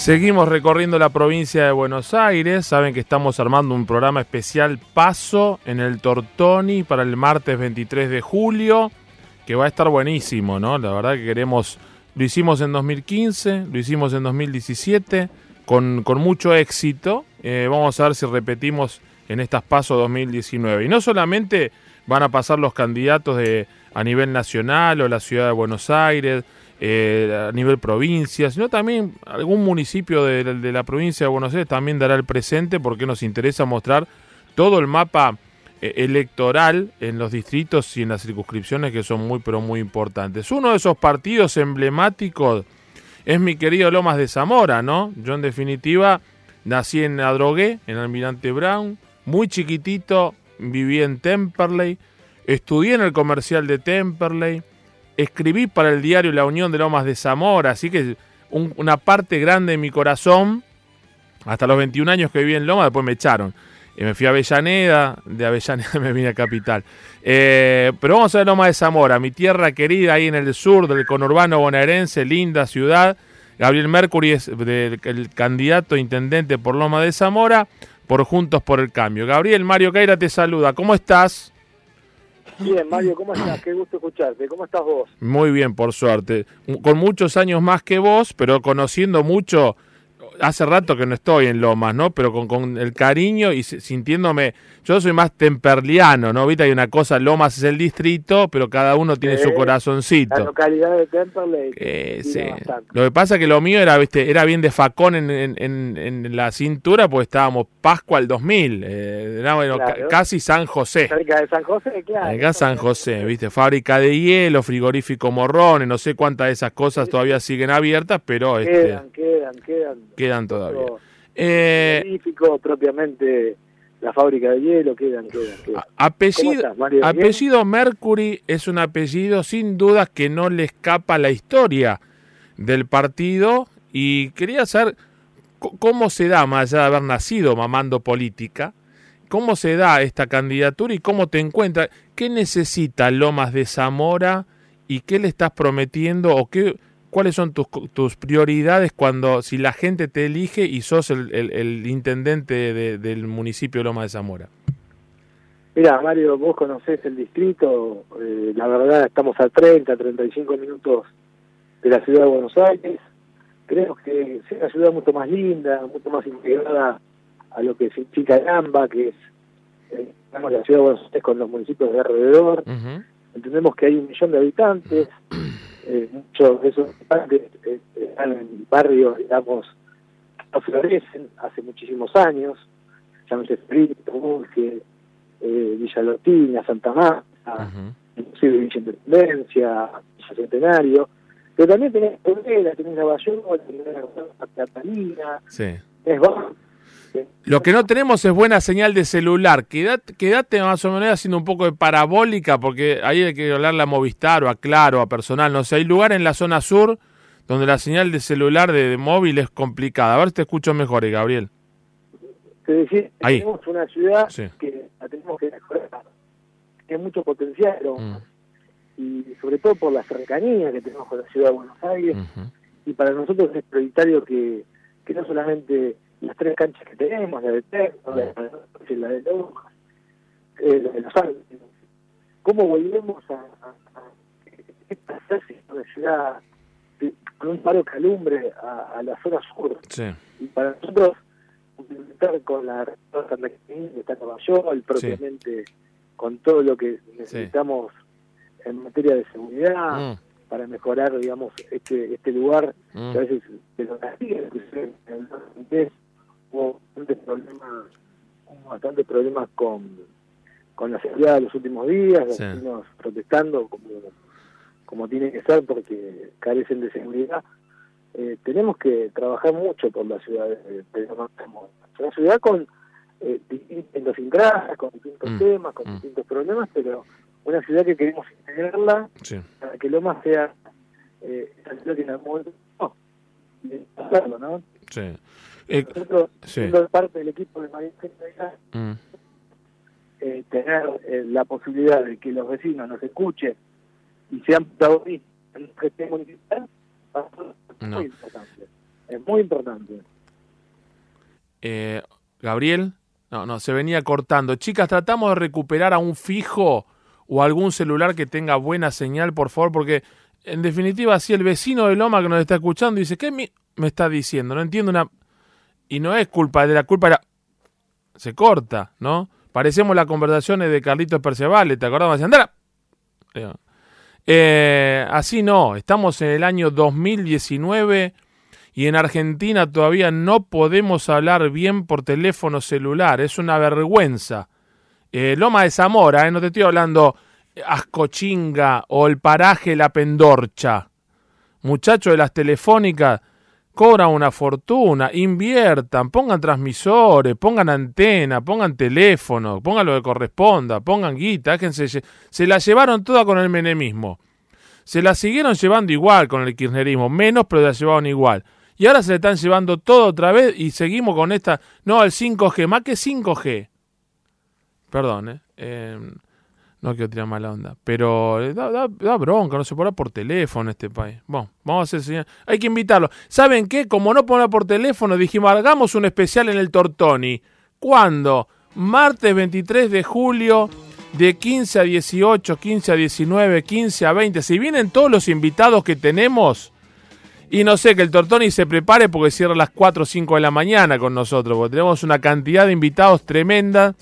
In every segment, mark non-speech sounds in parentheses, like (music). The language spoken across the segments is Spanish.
Seguimos recorriendo la provincia de Buenos Aires. Saben que estamos armando un programa especial Paso en el Tortoni para el martes 23 de julio, que va a estar buenísimo, ¿no? La verdad que queremos, lo hicimos en 2015, lo hicimos en 2017, con, con mucho éxito. Eh, vamos a ver si repetimos en estas Paso 2019. Y no solamente van a pasar los candidatos de, a nivel nacional o la ciudad de Buenos Aires, eh, a nivel provincia, sino también algún municipio de, la provincia de Buenos Aires también dará el presente porque nos interesa mostrar todo el mapa eh, electoral en los distritos y en las circunscripciones que son muy pero muy importantes. Uno de esos partidos emblemáticos es mi querido Lomas de Zamora, ¿no? Yo en definitiva nací en Adrogué, en Almirante Brown, muy chiquitito, viví en Temperley, estudié en el comercial de Temperley, escribí para el diario La Unión de Lomas de Zamora, así que un, una parte grande de mi corazón, hasta los 21 años que viví en Lomas, después me echaron. Y me fui a Avellaneda, de Avellaneda (laughs) me vine a Capital. Eh, pero vamos a ver Lomas de Zamora, mi tierra querida ahí en el sur del conurbano bonaerense, linda ciudad. Gabriel Mercury es de, el candidato intendente por Loma de Zamora, por Juntos por el Cambio. Gabriel, Mario Caira te saluda. ¿Cómo estás? Bien, Mario, ¿cómo estás? (clears throat) Qué gusto escucharte. ¿Cómo estás vos? Muy bien, por suerte. Con muchos años más que vos, pero conociendo mucho, hace rato que no estoy en Lomas, ¿no? Pero con, con el cariño y sintiéndome, yo soy más temperliano, ¿no? Viste, hay una cosa, Lomas es el distrito, pero cada uno tiene Sí, su corazoncito. La localidad de Temperley. Eh, sí. Lo que pasa es que lo mío era, viste, era bien de facón en, en, en- en la cintura, pues estábamos Pascua al 2000, eh, era, bueno, Claro. casi San José. Cerca de San José, claro. Acá San José, viste, fábrica de hielo, frigorífico Morrones, no sé cuántas de esas cosas todavía siguen abiertas, pero este, Quedan, quedan, quedan. Quedan todavía. Eh, propiamente la fábrica de hielo, quedan, quedan, quedan. ¿Cómo apellido, estás, Mario? ¿Bien? apellido Mercury es un apellido sin dudas que no le escapa la historia del partido y quería saber cómo se da, más allá de haber nacido mamando política, cómo se da esta candidatura y cómo te encuentras, qué necesita Lomas de Zamora y qué le estás prometiendo o qué, cuáles son tus, tus prioridades cuando, si la gente te elige y sos el, el- el intendente de- del municipio de Lomas de Zamora. Mira, Mario, vos conocés el distrito, eh, la verdad estamos a 30, 35 minutos de la ciudad de Buenos Aires. Creemos que es una ciudad mucho más linda, mucho más integrada a lo que significa el AMBA, que es eh, digamos, la ciudad de Buenos Aires con los municipios de alrededor. Entendemos que hay un millón de habitantes, (clears throat) eh, muchos de esos habitantes eh, están en barrios, digamos, que no florecen hace muchísimos años, llámese Frito, Burge, eh, Villa Lotina, Santa Marta, inclusive Villa Independencia, Villa Centenario, pero también tenés Cabrera, tenés la Bayona, tenés la Catalina, Sí. tenés Bar- Lo que no tenemos es buena señal de celular. Quédate, quédate más o menos haciendo un poco de parabólica, porque ahí hay que hablarle a Movistar o a Claro, a personal. No sé, hay lugar en la zona sur donde la señal de celular de, de móvil es complicada. A ver si te escucho mejor, eh, Gabriel. Decir, Ahí. tenemos una ciudad Sí. que la tenemos que mejorar, tiene mucho potencial, pero- Mm, y sobre todo por la cercanía que tenemos con la ciudad de Buenos Aires, y para nosotros es prioritario que, que no solamente las tres canchas que tenemos, la de Tecno, la de, la de Lomas, eh, la de Los Ángeles, cómo volvemos a, a, a hacerse una ciudad de- con un paro calumbre a, a la zona sur, Sí, y para nosotros complementar con la red Santa Cristina, que está York, propiamente con todo lo que necesitamos en materia de seguridad Mm, para mejorar, digamos, este este lugar mm. que a veces de lo bastantes problemas con, con la seguridad de los últimos días, los Sí. vecinos protestando como, como tiene que ser porque carecen de seguridad. Eh, tenemos que trabajar mucho por la ciudad de, de una ciudad con eh, distintas idiosincrasias, con distintos Mm, temas, con mm. distintos problemas, pero una ciudad que queremos integrarla Sí. para que Lomas sea eh, que en algún momento no, de hacerlo, ¿no? sí. Eh, Nosotros, sí. siendo parte del equipo de María Eugenia, mm, eh, tener eh, la posibilidad de que los vecinos nos escuchen y sean protagonistas en la gestión municipal No. muy importante. Es muy importante. Eh, Gabriel, no, no, se venía cortando. Chicas, tratamos de recuperar a un fijo o algún celular que tenga buena señal, por favor, porque en definitiva, si el vecino de Loma que nos está escuchando dice, ¿qué me, está diciendo? No entiendo una... Y no es culpa de la culpa, era... se corta, ¿no? Parecemos las conversaciones de Carlitos Percevale, ¿te acordás? Andara. Eh, así no, estamos en el año 2019 y en Argentina todavía no podemos hablar bien por teléfono celular, es una vergüenza. Eh, Loma de Zamora, eh, no te estoy hablando Ascochinga o el paraje La Pendorcha. Muchachos de las telefónicas cobran una fortuna, inviertan, pongan transmisores, pongan antena, pongan teléfono, pongan lo que corresponda, pongan guita, se, se la llevaron toda con el menemismo. Se la siguieron llevando igual con el kirchnerismo, menos, pero la llevaron igual. Y ahora se le están llevando todo otra vez y seguimos con esta. No, el 5G, más que 5G. Perdón, ¿eh? eh no quiero tirar mala onda. Pero eh, da, bronca, no se puede por teléfono este país. Bueno, vamos a hacer señal. Hay que invitarlo. ¿Saben qué? Como no poner por teléfono, dijimos, hagamos un especial en el Tortoni. ¿Cuándo? Martes 23 de julio, de 15 a 18, 15 a 19, 15 a 20. Si vienen todos los invitados que tenemos, y no sé, que el Tortoni se prepare porque cierra a las 4 o 5 de la mañana con nosotros, porque tenemos una cantidad de invitados tremenda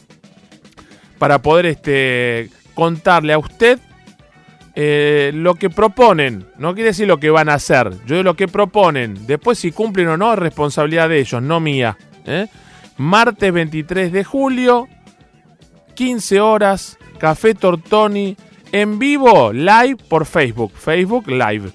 para poder este, contarle a usted eh, lo que proponen. No quiere decir lo que van a hacer, yo lo que proponen. Después si cumplen o no es responsabilidad de ellos, no mía. ¿eh? Martes 23 de julio, 15 horas, Café Tortoni, en vivo, live por Facebook, Facebook Live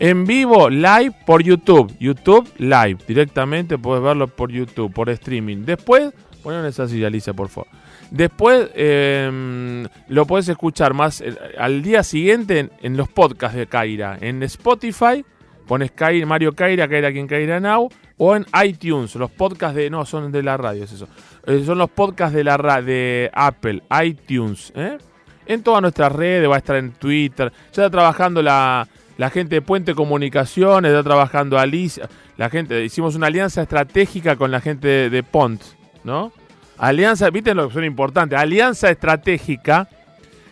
en vivo, live por YouTube. YouTube live. Directamente puedes verlo por YouTube, por streaming. Después, ponen esa silla, Alicia, por favor. Después em, lo puedes escuchar más eh, al día siguiente en, los podcasts de Kaira. En Spotify, pones Kaira, Mario Kaira, Kaira quien Kaira Now. O en iTunes, los podcasts de. No, son de la radio, es eso. Eh, son los podcasts de la de Apple, iTunes. ¿eh? En todas nuestras redes, va a estar en Twitter. Ya está trabajando la, la gente de Puente Comunicaciones, está trabajando Alicia, la gente, hicimos una alianza estratégica con la gente de, Pont, ¿no? Alianza, viste lo que son importantes, alianza estratégica,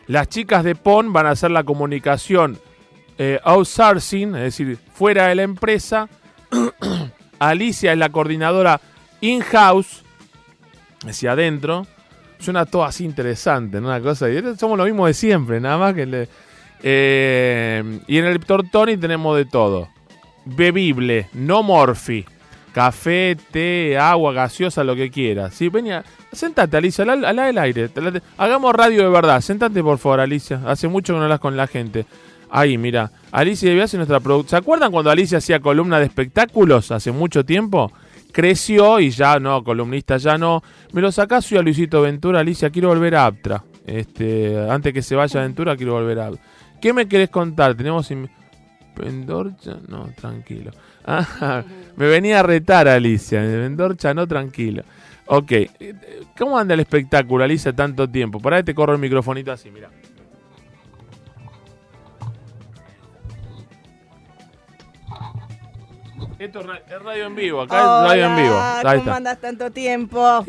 las chicas de Pont van a hacer la comunicación eh, outsourcing, es decir, fuera de la empresa, (clears throat) Alicia es la coordinadora in-house, hacia adentro, suena todo así interesante, ¿no? Una cosa, somos lo mismo de siempre, nada más que eh, y en el Tortoni tenemos de todo. Bebible, no morfi. Café, té, agua, gaseosa, lo que quieras. Sí, venía. Sentate, Alicia, al, al, aire. Hagamos radio de verdad. Sentate, por favor, Alicia. Hace mucho que no hablas con la gente. Ahí, mira. Alicia de nuestra productora. ¿Se acuerdan cuando Alicia hacía columna de espectáculos hace mucho tiempo? Creció y ya no, columnista ya no. Me lo sacás y a Luisito Ventura, Alicia, quiero volver a Aptra. Este, antes que se vaya Ventura, quiero volver a Aptra. ¿Qué me querés contar? Tenemos... Pendorcha, no, tranquilo. (laughs) me venía a retar Alicia. Vendorcha, no, tranquilo. Ok. ¿Cómo anda el espectáculo, Alicia, tanto tiempo? Por ahí te corro el microfonito así, mira. Esto es radio en vivo, acá es radio en vivo. ¿Cómo andas tanto tiempo? (laughs)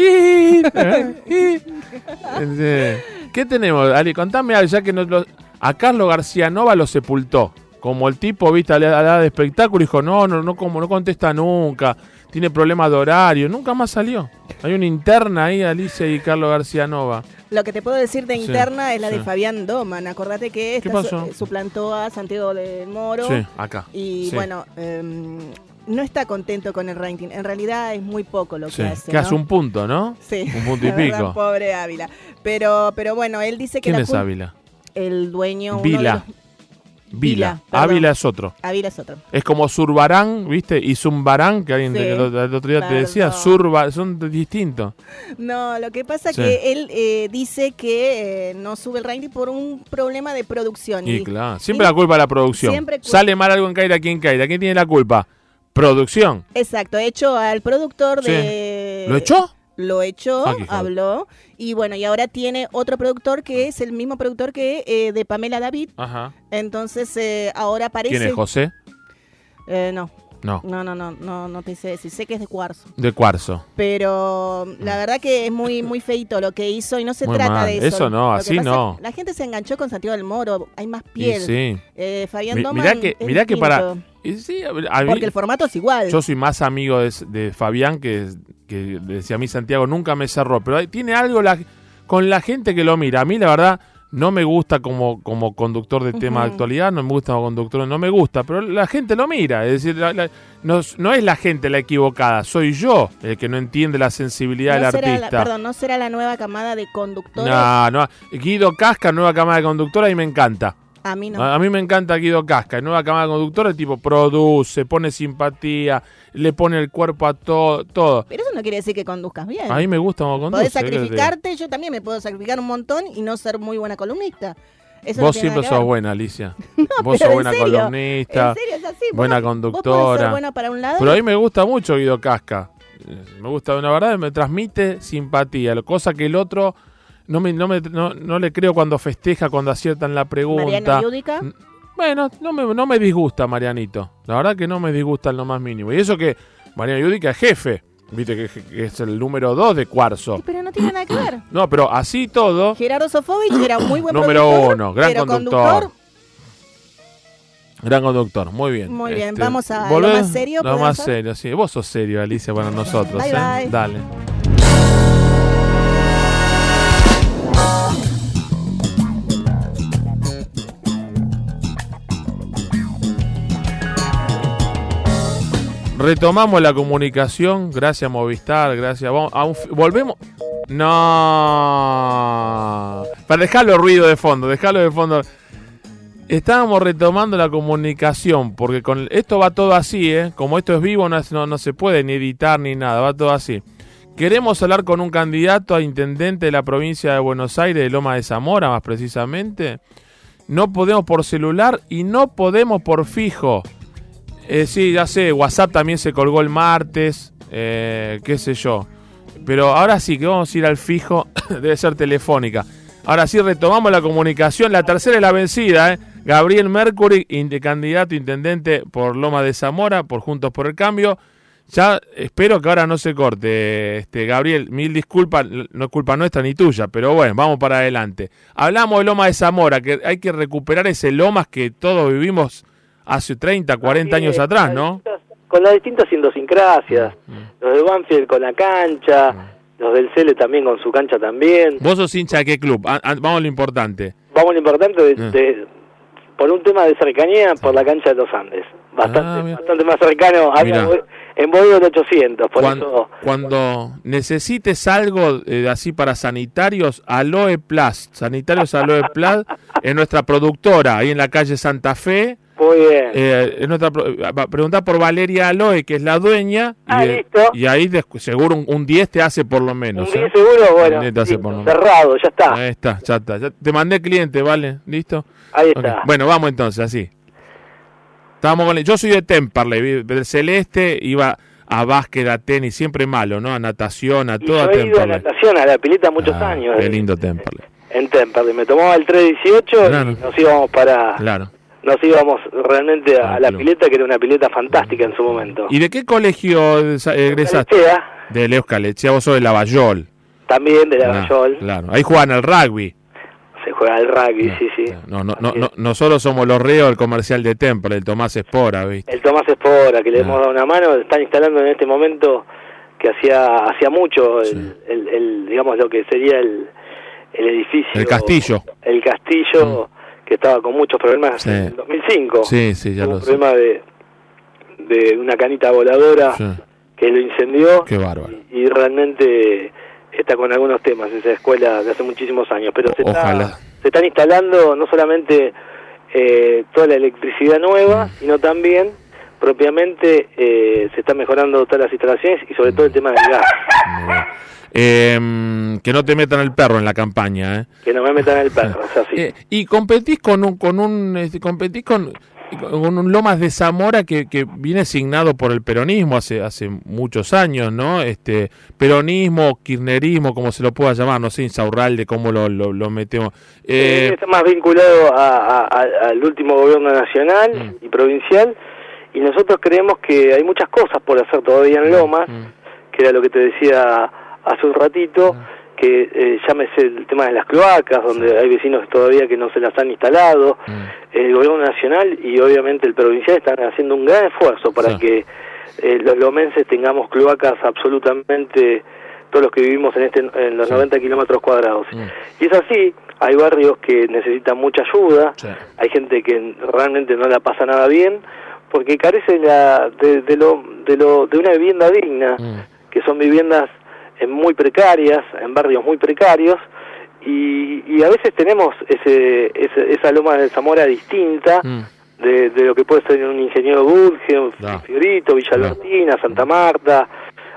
¿Qué tenemos, Ali? Contame, ya que nos lo, a Carlos García Nova lo sepultó. Como el tipo, viste, a la, de espectáculo dijo, no, no, no, como no contesta nunca, tiene problemas de horario, nunca más salió. Hay una interna ahí, Alicia y Carlos García Nova. Lo que te puedo decir de interna es la de Fabián Doman. Acordate que esta suplantó a Santiago del Moro. Sí, acá. Y bueno, em, no está contento con el ranking. En realidad es muy poco lo que hace. Que hace un punto, ¿no? Sí. Un punto y (laughs) pico. pobre Ávila. Pero, pero bueno, él dice que. ¿Quién es Ávila? el dueño... Vila. Vila. Ávila es otro. Ávila es otro. Es como Zurbarán, ¿viste? Y Zumbarán, que alguien el, otro día te decía. Surba, son distintos. No, lo que pasa es que él eh, dice que eh, no sube el ranking por un problema de producción. Y, claro, siempre la culpa de la producción. Sale mal algo en Caira, ¿quién Caira? ¿Quién tiene la culpa? Producción. Exacto, hecho al productor de... ¿Lo echó? Lo echó, habló, y bueno, y ahora tiene otro productor que es el mismo productor que eh, de Pamela David. Ajá. Entonces, eh, ahora parece... ¿Quién es José? Eh, no. No. No, no, no, no, no te sé decir. Sé que es de cuarzo. De cuarzo. Pero la verdad que es muy muy feito lo que hizo y no se Muy trata mal. de eso. Eso no, así no. La gente se enganchó con Santiago del Moro, hay más Y piel. sí. Eh, Fabián Mi- Doman mirá que, es mirá que para... distinto, y sí, a ver, a mí- Porque el formato es igual. yo soy más amigo de, de Fabián que, que decía a mí Santiago nunca me cerró, pero tiene algo la, con la gente que lo mira. A mí la verdad no me gusta como, como conductor de tema de actualidad, no me gusta como conductor, no me gusta, pero la gente lo mira. Es decir, la- la- no, es- no es la gente la equivocada, soy yo el que no entiende la sensibilidad no del la, artista. perdón, no será la nueva camada de conductores. No, no. Guido Casca, nueva cámara de conductora, y me encanta. A mí no. A, a mí me encanta Guido Casca, nueva cámara de conductora, el tipo produce, pone simpatía, le pone el cuerpo a todo, todo. Pero eso no quiere decir que conduzcas bien. A mí me gusta como conduce. Podés sacrificarte, yo también me puedo sacrificar un montón y no ser muy buena columnista. Eso Vos siempre sos buena, Alicia. (laughs) No, Vos sos en buena serio, columnista. En serio, es así. Vos buena Vos conductora. ser buena para un lado. Pero a mí me gusta mucho Guido Casca. Eh, Me gusta, la verdad, me transmite simpatía. Cosa que el otro no, me, no, me- no, no le creo cuando festeja, cuando aciertan la pregunta. Mariana Bueno, no me, no me disgusta Marianito. La verdad que no me disgusta en lo más mínimo. Y eso que Mariano Yudica es jefe. Viste que, que es el número 2 de Cuarzo. Pero no tiene nada que ver. No, pero así todo, Gerardo Sofovich era muy buen Número uno, gran pero conductor. gran conductor. Muy bien. Este, Muy bien, vamos a lo más serio, Lo ¿podemos más hacer? serio, sí. Vos sos serio, Alicia, para nosotros. Bye, ¿eh? bye. Dale. Retomamos la comunicación, gracias Movistar, gracias. Vamos volvemos. No. Para dejarlo ruido de fondo, dejarlo de fondo. Estábamos retomando la comunicación, porque con esto va todo así, ¿eh? Como esto es vivo, no, no, no se puede ni editar ni nada, va todo así. Queremos hablar con un candidato a intendente de la provincia de Buenos Aires, de Loma de Zamora más precisamente. No podemos por celular y no podemos por fijo. Eh, sí, ya sé, WhatsApp también se colgó el martes, eh, qué sé yo. Pero ahora sí que vamos a ir al fijo, (coughs) debe ser telefónica. Ahora sí retomamos la comunicación, la tercera es la vencida, ¿eh? Gabriel Mercury, candidato intendente por Loma de Zamora, por Juntos por el Cambio. Ya espero que ahora no se corte, este Gabriel, mil disculpas, no es culpa nuestra ni tuya, pero bueno, vamos para adelante. Hablamos de Loma de Zamora, que hay que recuperar ese Lomas que todos vivimos hace 30, 40 años atrás, ¿no? Con las distintas idiosincrasias. Mm. Los de Banfield con la cancha, los del Cele también con su cancha también. ¿Vos sos hincha de qué club? Vamos a lo importante. Vamos a lo importante de, Ah. de- por un tema de cercanía por la cancha de los Andes. Bastante, Ah, bastante más cercano. Mirá. En Boedo del 800, por Cuando, eso... cuando necesites algo eh, así para sanitarios, Aloe Plus, Sanitarios Aloe Plus, es nuestra productora ahí en la calle Santa Fe. Muy bien. Eh, es nuestra pro- va a preguntar por Valeria Aloe, que es la dueña. Ah, y, eh, listo. y ahí seguro un, un 10 te hace por lo un menos. 10 ¿eh? seguro, bueno, Un 10 te hace listo, por lo menos. cerrado, ya está. Ahí está, ya está. ya te mandé cliente, ¿vale? ¿Listo? Ahí está. Bueno, vamos entonces, así. Estábamos con el- Yo soy de Temperley, del Celeste, iba a básquet, a tenis, siempre malo, ¿no? A natación, a Y toda yo he ido a natación, a la pileta muchos Ah, años. Qué eh, lindo Temperley. En Temperley. Me tomaba el 318 Claro. y nos íbamos para... Claro. Nos íbamos realmente a, Ah, la pileta, que era una pileta fantástica en su momento. ¿Y de qué colegio sa- egresaste? De Leos Calechea, vos sos de Lavallol. También de Ah, Mayol. Claro. Ahí juegan al rugby. Se juega al rugby, Ah, sí, sí. No, no, no, no, nosotros somos los reos del comercial de Temperley, el Tomás Espora, ¿viste? El Tomás Espora, que le Ah. hemos dado una mano, están instalando en este momento que hacía hacía mucho el, Sí. el- el, digamos lo que sería el, el edificio El castillo. el castillo que estaba con muchos problemas Sí. en el 2005 Sí, sí, ya Hubo lo un sé. problema de de una canita voladora Sí. que lo incendió Qué bárbaro. y, y realmente está con algunos temas esa escuela de hace muchísimos años pero se, Ojalá. está, se están instalando no solamente eh, toda la electricidad nueva Mm. sino también propiamente eh, se están mejorando todas las instalaciones y sobre todo el tema del gas. Eh, que no te metan el perro en la campaña, ¿eh? que no me metan el perro es así (laughs) Eh, y competís con un, con un, este, competís con, con un Lomas de Zamora que, que viene asignado por el peronismo hace, hace muchos años, ¿no? Este, peronismo, kirchnerismo, como se lo pueda llamar, no sé, Insaurralde, cómo lo, lo, lo metemos. Eh, está más vinculado a- a- a- al último gobierno nacional Mm. y provincial y nosotros creemos que hay muchas cosas por hacer todavía en Lomas, que era lo que te decía hace un ratito, que eh, llámese el tema de las cloacas, donde hay vecinos todavía que no se las han instalado, el gobierno nacional y obviamente el provincial están haciendo un gran esfuerzo para que eh, los lomenses tengamos cloacas absolutamente todos los que vivimos en este en los 90 kilómetros cuadrados. Y es así, hay barrios que necesitan mucha ayuda, hay gente que realmente no la pasa nada bien, porque carece la, de, de, lo, de, lo, de una vivienda digna, mm. que son viviendas eh, muy precarias, en barrios muy precarios, y, y a veces tenemos ese, esa loma de Zamora distinta mm. de, de, lo que puede ser un ingeniero Burge, un Fiorito, Villa Albertina, Santa Marta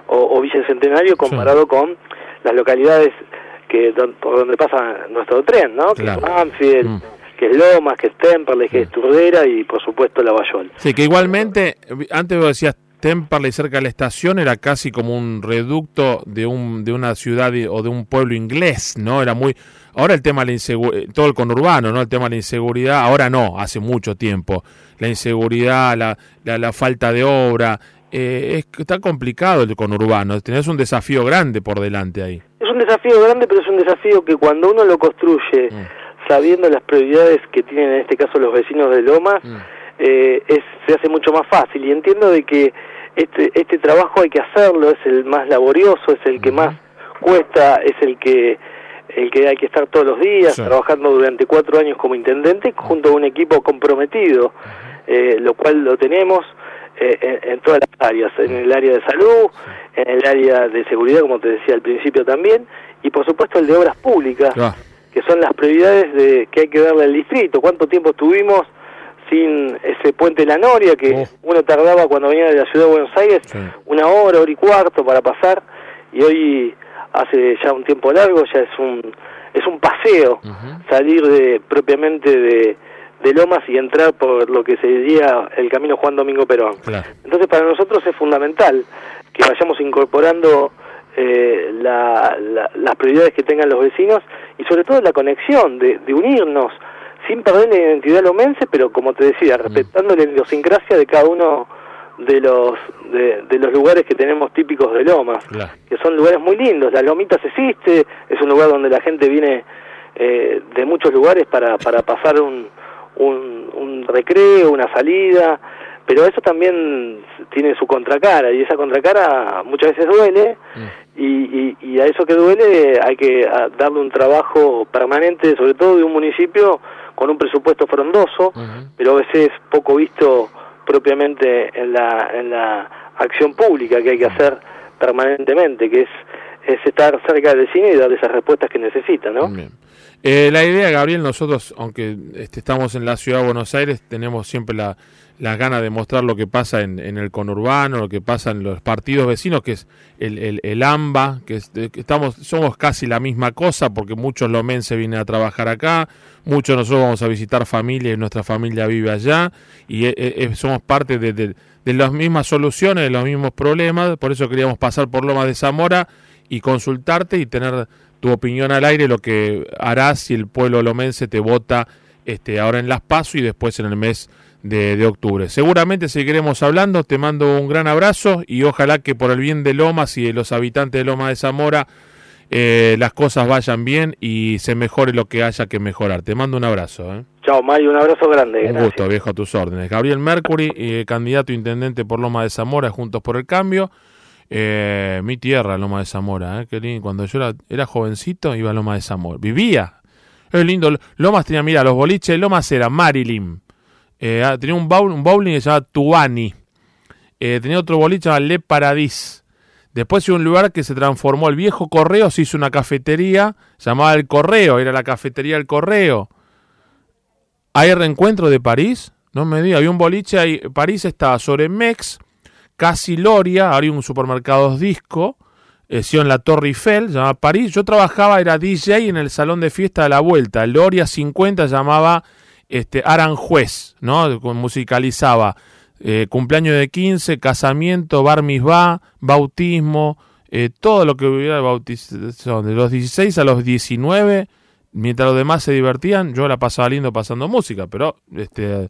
o, Villa Centenario comparado con las localidades que por donde pasa nuestro tren, ¿no? Que es Manfield, mm. que es Lomas, que es Temperley, que es Turdera y por supuesto Lavallol. Sí, que igualmente, antes vos decías Temperley cerca de la estación era casi como un reducto de un de una ciudad o de un pueblo inglés, ¿no? Era muy ahora el tema de la inseguridad, todo el conurbano, ¿no? El tema de la inseguridad, ahora no, hace mucho tiempo. La inseguridad, la, la, la falta de obra, eh, es, está complicado el conurbano, tenés un desafío grande por delante ahí. Es un desafío grande, pero es un desafío que cuando uno lo construye mm. sabiendo las prioridades que tienen en este caso los vecinos de Loma, mm. Eh, es, se hace mucho más fácil. Y entiendo de que este, este trabajo hay que hacerlo, es el más laborioso, es el que más cuesta, es el que el que hay que estar todos los días, trabajando durante cuatro años como intendente, junto a un equipo comprometido, eh, lo cual lo tenemos. Eh, en, todas las áreas, en el área de salud, en el área de seguridad, como te decía al principio también, y por supuesto el de obras públicas, que son las prioridades de que hay que darle al distrito. ¿Cuánto tiempo estuvimos sin ese puente de la Noria, que oh. uno tardaba cuando venía de la ciudad de Buenos Aires una hora, hora y cuarto para pasar, y hoy hace ya un tiempo largo ya es un es un paseo salir de propiamente de de Lomas y entrar por lo que se diría el camino Juan Domingo Perón. Entonces para nosotros es fundamental que vayamos incorporando eh, las prioridades que tengan los vecinos y sobre todo la conexión de, unirnos sin perder la identidad lomense, pero como te decía, mm. respetando la idiosincrasia de cada uno de los de, los lugares que tenemos típicos de Lomas, que son lugares muy lindos. La Lomitas existe, es un lugar donde la gente viene eh, de muchos lugares para, para pasar un, un, recreo, una salida, pero eso también tiene su contracara y esa contracara muchas veces duele mm. y, y, a eso que duele hay que darle un trabajo permanente, sobre todo de un municipio con un presupuesto frondoso, pero a veces poco visto propiamente en la, en la acción pública que hay que hacer permanentemente, que es, es estar cerca del vecino y dar esas respuestas que necesita, ¿no? Eh, la idea, Gabriel, nosotros, aunque este, estamos en la ciudad de Buenos Aires, tenemos siempre la, ganas de mostrar lo que pasa en, el conurbano, lo que pasa en los partidos vecinos, que es el, el, AMBA, que, estamos, somos casi la misma cosa, porque muchos lomenses vienen a trabajar acá, muchos nosotros vamos a visitar familia y nuestra familia vive allá, y eh, eh, somos parte de, de, las mismas soluciones, de los mismos problemas, por eso queríamos pasar por Loma de Zamora y consultarte y tener tu opinión al aire, lo que harás si el pueblo lomense te vota este, ahora en Las Paso y después en el mes de, octubre. Seguramente seguiremos hablando, te mando un gran abrazo y ojalá que por el bien de Lomas y de los habitantes de Loma de Zamora eh, las cosas vayan bien y se mejore lo que haya que mejorar. Te mando un abrazo. ¿eh? Chao, Mario, un abrazo grande. Un gusto, viejo, a tus órdenes. Gabriel Mercury, eh, candidato intendente por Loma de Zamora, Juntos por el Cambio. Eh, mi tierra, Loma de Zamora, eh, Cuando yo era, jovencito, iba a Loma de Zamora. Vivía. Es lindo. Lomas tenía, mira, los boliches Lomas era Marilyn. Eh, ah, tenía un, bowling que se llamaba Tuani. Eh, tenía otro boliche llamado Le Paradis. Después hubo un lugar que se transformó. El viejo correo se hizo una cafetería llamada El Correo. Era la cafetería El Correo. Hay reencuentro de París. No me diga, había un boliche ahí. París estaba sobre Mex casi Loria, hay un supermercado disco, eh, en la Torre Eiffel, llamaba París. Yo trabajaba, era DJ en el salón de fiesta de la vuelta. Loria 50 llamaba este, Aranjuez, ¿no? Musicalizaba eh, cumpleaños de 15, casamiento, bar mitzvah, bautismo, eh, todo lo que hubiera de bautización. De los 16 a los 19, mientras los demás se divertían, yo la pasaba lindo pasando música, pero este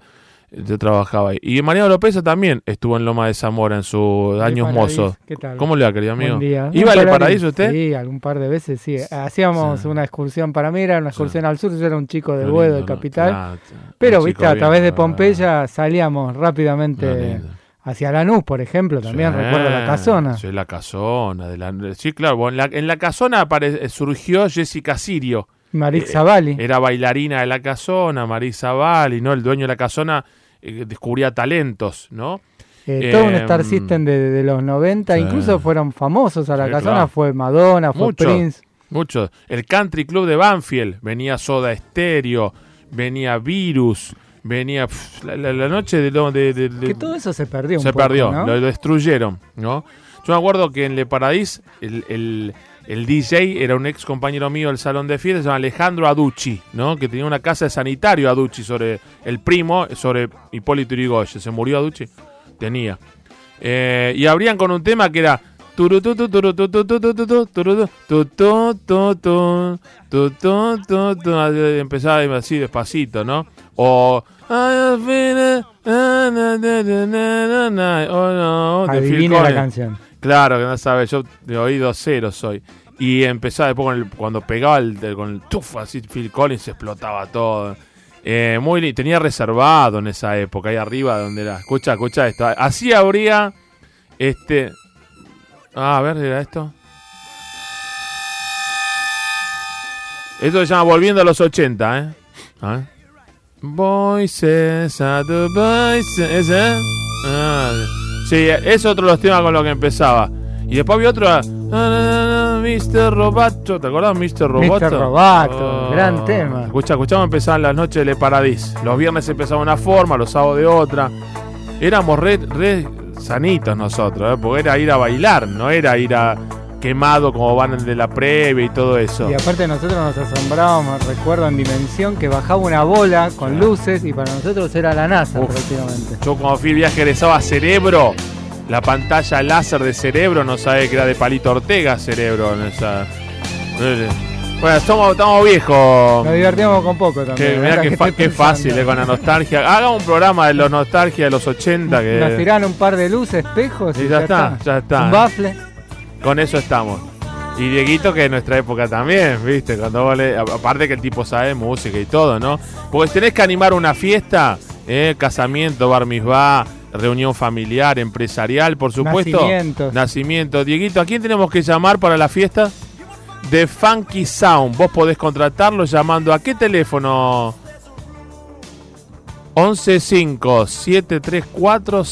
Yo trabajaba ahí. Y Mariano López también estuvo en Loma de Zamora en sus años mozos. ¿Qué tal? ¿Cómo le va, querido amigo? Buen día. ¿Iba al paraíso usted? Sí, algún par de veces, sí. Hacíamos una excursión para mí, era una excursión al sur. Yo era un chico de Buedo, de Capital. pero, viste, a través de Pompeya salíamos rápidamente hacia Lanús, por ejemplo. También recuerdo la casona. Sí, la casona. De la, sí, claro. En la, en la casona surgió Jessica Sirio. Marisa Bali. Era bailarina de la casona, Marisa Bali, ¿no? El dueño de la casona eh, descubría talentos, ¿no? Eh, todo un Star em, System de, los 90, incluso fueron famosos a la casona, fue Madonna, fue Prince. Muchos. El Country Club de Banfield, venía Soda Stereo, venía Virus, venía la, noche de, de, Que todo eso se perdió Se perdió, lo, destruyeron, ¿no? Yo me acuerdo que en Le Paradis el el DJ era un ex compañero mío del salón de fiestas, se llama Alejandro Aducci, ¿no? Que tenía una casa de sanitario Aducci sobre el primo, sobre Hipólito Yrigoyen. ¿Se murió Aducci? Tenía. y abrían con un tema que era empezaba así despacito, ¿no? O Adivina la canción. Claro, que no sabes, yo de oído cero soy. Y empezaba después con el, cuando pegaba el, con el tuf, así Phil Collins explotaba todo. Eh, muy tenía reservado en esa época, ahí arriba donde era. Escucha, escucha esto. Así habría este. A ver, era esto. Esto se llama Volviendo a los 80, ¿eh? Voices at voices, ¿ese? Ah, Sí, es otro de los temas con los que empezaba. Y después había otro. Ah, Mr. Robato, ¿te acordás Mr. Robato? Mr. Robato, gran tema. Escucha, escuchamos empezaban las noches de Le Paradis. Los viernes empezaba una forma, los sábados de otra. Éramos re, re sanitos nosotros, ¿eh? porque era ir a bailar, no era ir a quemado como van de la previa y todo eso. Y aparte nosotros nos asombrábamos, recuerdo en Dimensión, que bajaba una bola con luces y para nosotros era la NASA prácticamente. Yo como fui viaje egresado a Cerebro, la pantalla láser de Cerebro, no sabe que era de Palito Ortega Cerebro. En esa... Bueno, estamos, estamos viejos. Nos divertimos con poco también. qué, fácil, eh, con la nostalgia. Haga un programa de la nostalgia de los 80. Que... Nos tiran un par de luces, espejos y, ya, está, ya está. Un bafle. Con eso estamos. Y Dieguito, que en nuestra época también, ¿viste? Cuando vale, aparte que el tipo sabe música y todo, ¿no? Porque tenés que animar una fiesta, ¿eh? casamiento, bar mitzvah, reunión familiar, empresarial, por supuesto. Nacimiento. Nacimiento. Dieguito, ¿a quién tenemos que llamar para la fiesta? De Funky Sound. Vos podés contratarlo llamando a qué teléfono. 115 734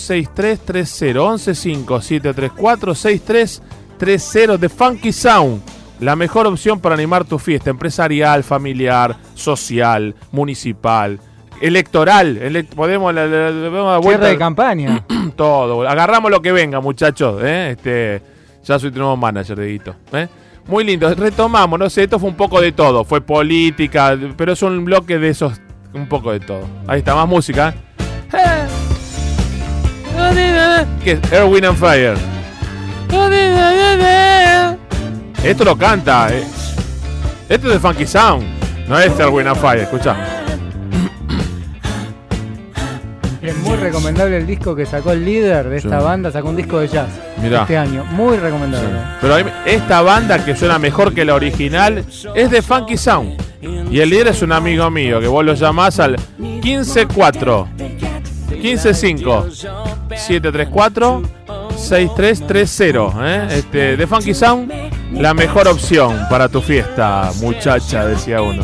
6330 115 734 6330 3-0 de Funky Sound. La mejor opción para animar tu fiesta empresarial, familiar, social, municipal, electoral. podemos, la, vuelta. de campaña. (clears throat) Todo. Agarramos lo que venga, muchachos. ¿eh? Este, ya soy tu nuevo manager, Deguito. ¿eh? Muy lindo. Retomamos, no sé, esto fue un poco de todo. Fue política, pero es un bloque de esos. Un poco de todo. Ahí está, más música. ¿eh? ¿Qué es? Air, Wind and Fire. Esto lo canta. Eh. Esto es de Funky Sound. No es el Win Fire, escucha. Es muy recomendable el disco que sacó el líder de esta banda. Sacó un disco de jazz este año. Muy recomendable. Pero esta banda que suena mejor que la original es de Funky Sound. Y el líder es un amigo mío que vos lo llamás al 154 155 734 6330, ¿eh? Este, de Funky Sound, la mejor opción para tu fiesta, muchacha, decía uno.